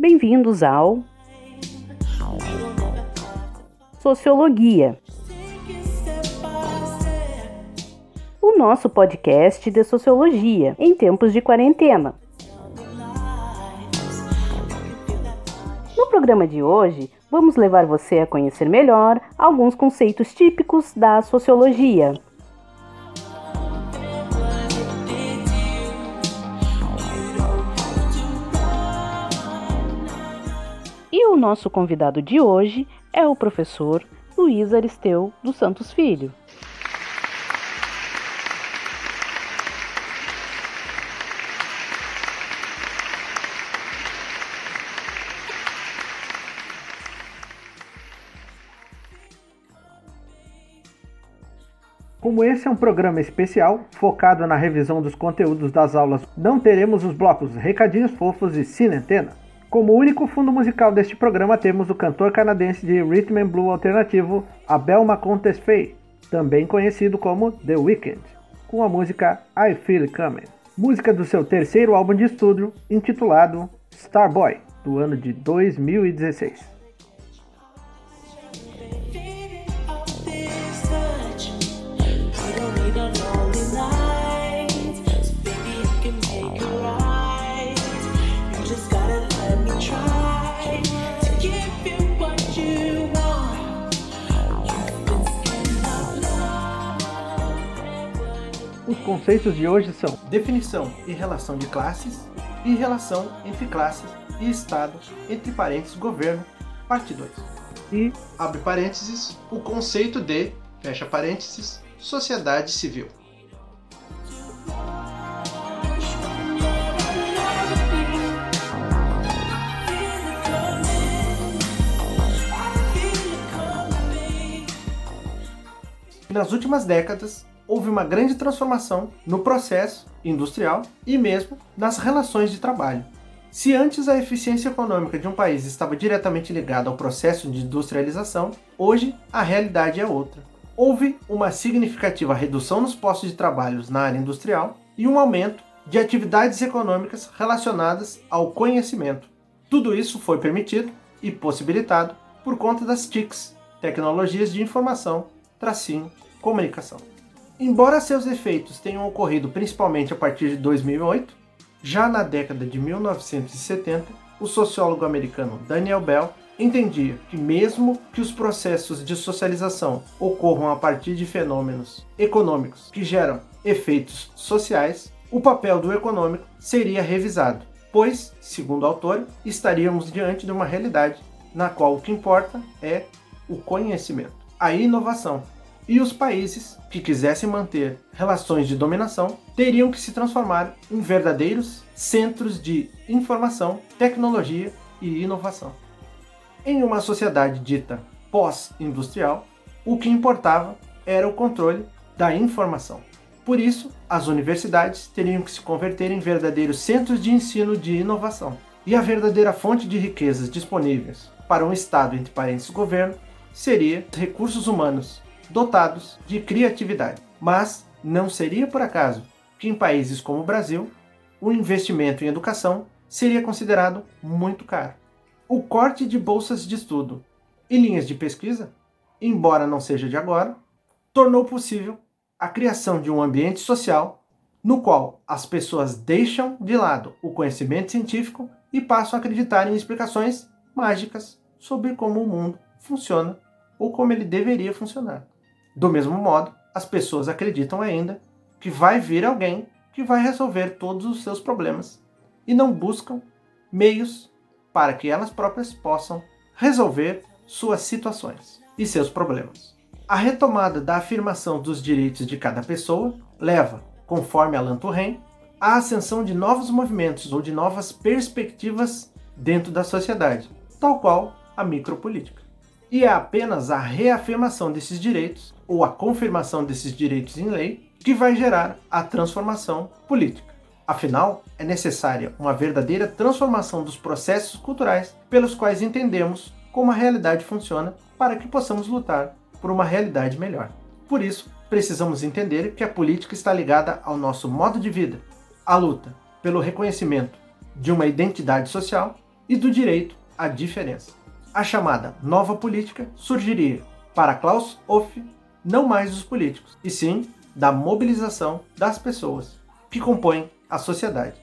Bem-vindos ao Sociologia, o nosso podcast de sociologia em tempos de quarentena. No programa de hoje, vamos levar você a conhecer melhor alguns conceitos típicos da sociologia. O nosso convidado de hoje é o professor Luiz Aristeu dos Santos Filho. Como esse é um programa especial, focado na revisão dos conteúdos das aulas, não teremos os blocos Recadinhos Fofos e Cinentena. Como único fundo musical deste programa, temos o cantor canadense de rhythm and blues alternativo Abel Macontes Fay, também conhecido como The Weeknd, com a música I Feel It Coming, música do seu terceiro álbum de estúdio, intitulado Starboy, do ano de 2016. Os conceitos de hoje são definição e relação de classes e relação entre classes e Estado, entre parênteses, governo, parte 2. E, abre parênteses, o conceito de, fecha parênteses, sociedade civil. Nas últimas décadas, houve uma grande transformação no processo industrial e mesmo nas relações de trabalho. Se antes a eficiência econômica de um país estava diretamente ligada ao processo de industrialização, hoje a realidade é outra. Houve uma significativa redução nos postos de trabalho na área industrial e um aumento de atividades econômicas relacionadas ao conhecimento. Tudo isso foi permitido e possibilitado por conta das TICs, tecnologias de informação, tracinho, comunicação. Embora seus efeitos tenham ocorrido principalmente a partir de 2008, já na década de 1970, o sociólogo americano Daniel Bell entendia que, mesmo que os processos de socialização ocorram a partir de fenômenos econômicos que geram efeitos sociais, o papel do econômico seria revisado, pois, segundo o autor, estaríamos diante de uma realidade na qual o que importa é o conhecimento, a inovação, e os países que quisessem manter relações de dominação teriam que se transformar em verdadeiros centros de informação, tecnologia e inovação. Em uma sociedade dita pós-industrial, o que importava era o controle da informação. Por isso, as universidades teriam que se converter em verdadeiros centros de ensino de inovação. E a verdadeira fonte de riquezas disponíveis para um Estado entre parênteses governo seria recursos humanos dotados de criatividade. Mas não seria por acaso que em países como o Brasil, o investimento em educação seria considerado muito caro. O corte de bolsas de estudo e linhas de pesquisa, embora não seja de agora, tornou possível a criação de um ambiente social no qual as pessoas deixam de lado o conhecimento científico e passam a acreditar em explicações mágicas sobre como o mundo funciona ou como ele deveria funcionar. Do mesmo modo, as pessoas acreditam ainda que vai vir alguém que vai resolver todos os seus problemas e não buscam meios para que elas próprias possam resolver suas situações e seus problemas. A retomada da afirmação dos direitos de cada pessoa leva, conforme Alan Turren, à ascensão de novos movimentos ou de novas perspectivas dentro da sociedade, tal qual a micropolítica. E é apenas a reafirmação desses direitos ou a confirmação desses direitos em lei que vai gerar a transformação política. Afinal, é necessária uma verdadeira transformação dos processos culturais pelos quais entendemos como a realidade funciona para que possamos lutar por uma realidade melhor. Por isso, precisamos entender que a política está ligada ao nosso modo de vida. A luta pelo reconhecimento de uma identidade social e do direito à diferença. A chamada nova política surgiria para Klaus Hoff não mais dos políticos, e sim da mobilização das pessoas que compõem a sociedade.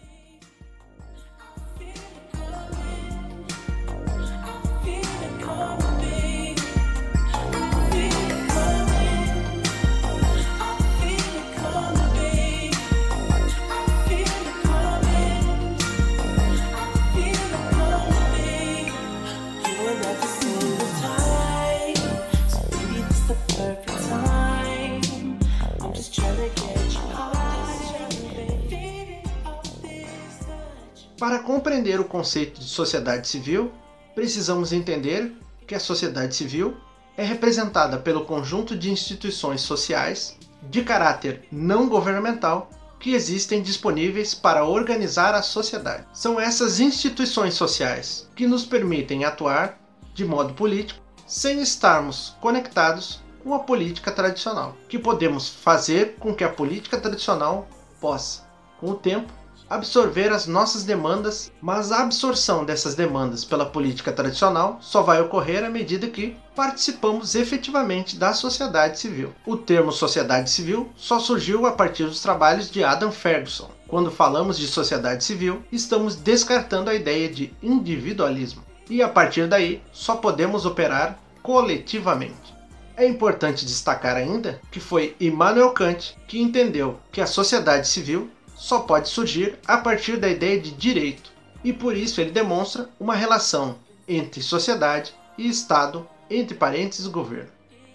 Para compreender o conceito de sociedade civil, precisamos entender que a sociedade civil é representada pelo conjunto de instituições sociais de caráter não governamental que existem disponíveis para organizar a sociedade. São essas instituições sociais que nos permitem atuar de modo político sem estarmos conectados com a política tradicional, que podemos fazer com que a política tradicional possa, com o tempo, absorver as nossas demandas, mas a absorção dessas demandas pela política tradicional só vai ocorrer à medida que participamos efetivamente da sociedade civil. O termo sociedade civil só surgiu a partir dos trabalhos de Adam Ferguson. Quando falamos de sociedade civil, estamos descartando a ideia de individualismo. E a partir daí, só podemos operar coletivamente. É importante destacar ainda que foi Immanuel Kant que entendeu que a sociedade civil só pode surgir a partir da ideia de direito, e por isso ele demonstra uma relação entre sociedade e Estado, entre parênteses governo.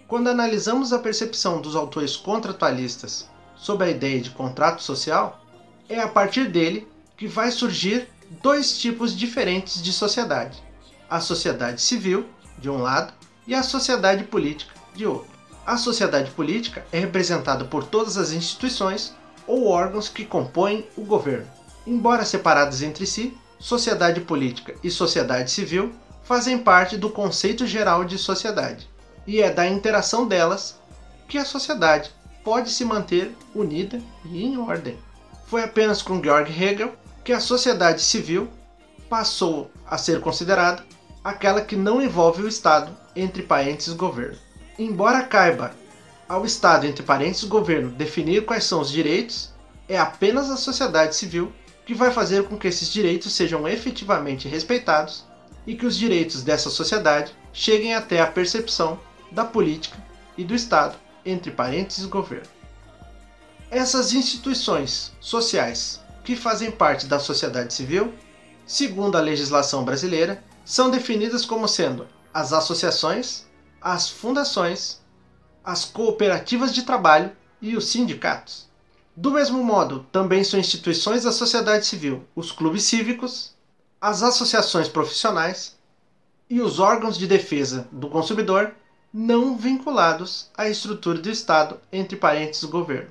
Quando analisamos a percepção dos autores contratualistas sobre a ideia de contrato social, é a partir dele que vai surgir dois tipos diferentes de sociedade: a sociedade civil, de um lado, e a sociedade política, de outro. A sociedade política é representada por todas as instituições ou órgãos que compõem o governo. Embora separados entre si, sociedade política e sociedade civil fazem parte do conceito geral de sociedade, e é da interação delas que a sociedade pode se manter unida e em ordem. Foi apenas com Georg Hegel que a sociedade civil passou a ser considerada aquela que não envolve o Estado, entre parênteses governo. Embora caiba ao Estado, entre parênteses, governo, definir quais são os direitos, é apenas a sociedade civil que vai fazer com que esses direitos sejam efetivamente respeitados e que os direitos dessa sociedade cheguem até a percepção da política e do Estado, entre parênteses, governo. Essas instituições sociais que fazem parte da sociedade civil, segundo a legislação brasileira, são definidas como sendo as associações, as fundações as cooperativas de trabalho e os sindicatos. Do mesmo modo, também são instituições da sociedade civil os clubes cívicos, as associações profissionais e os órgãos de defesa do consumidor não vinculados à estrutura do Estado, entre parênteses governo.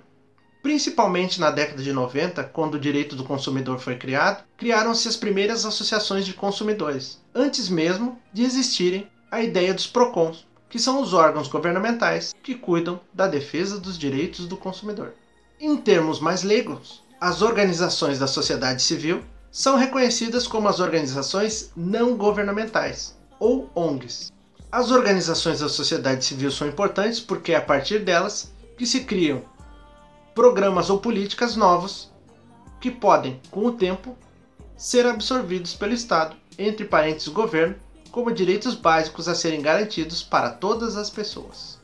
Principalmente na década de 90, quando o direito do consumidor foi criado, criaram-se as primeiras associações de consumidores, antes mesmo de existirem a ideia dos PROCONs, que são os órgãos governamentais que cuidam da defesa dos direitos do consumidor. Em termos mais leigos, as organizações da sociedade civil são reconhecidas como as organizações não governamentais, ou ONGs. As organizações da sociedade civil são importantes porque é a partir delas que se criam programas ou políticas novos que podem, com o tempo, ser absorvidos pelo Estado, entre parênteses governo, como direitos básicos a serem garantidos para todas as pessoas.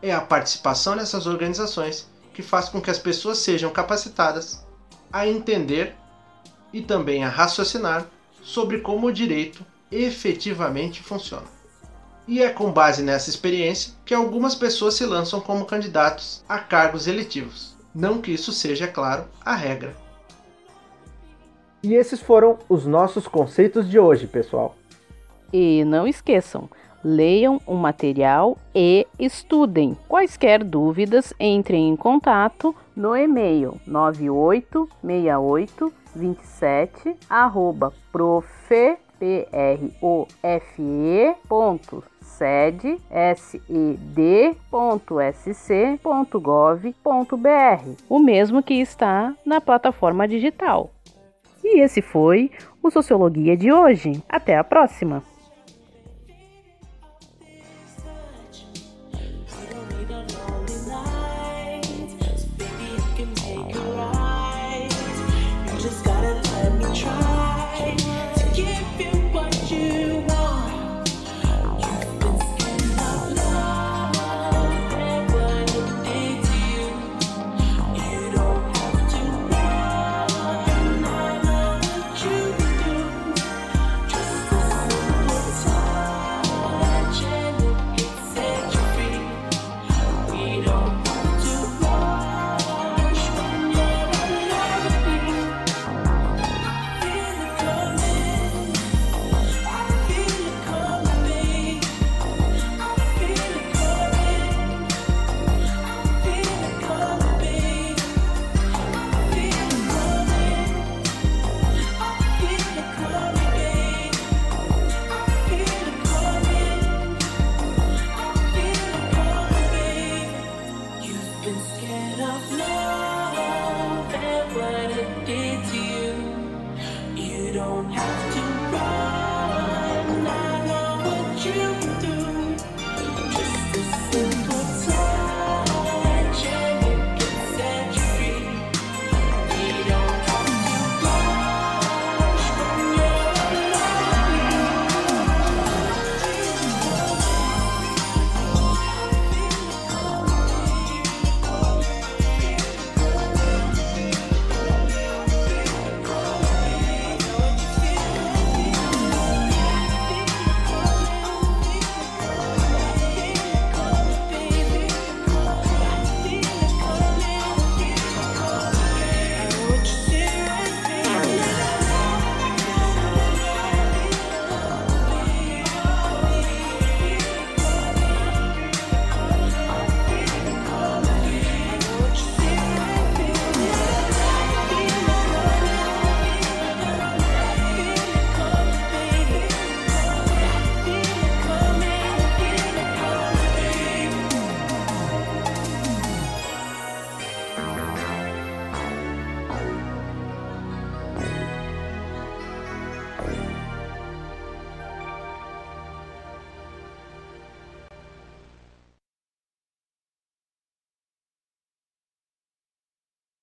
É a participação nessas organizações que faz com que as pessoas sejam capacitadas a entender e também a raciocinar sobre como o direito efetivamente funciona. E é com base nessa experiência que algumas pessoas se lançam como candidatos a cargos eletivos. Não que isso seja, claro, a regra. E esses foram os nossos conceitos de hoje, pessoal. E não esqueçam, leiam o material e estudem. Quaisquer dúvidas, entrem em contato no e-mail 9868 27 arroba profe, ponto sede sed.sc.gov.br, o mesmo que está na plataforma digital. E esse foi o Sociologia de hoje. Até a próxima!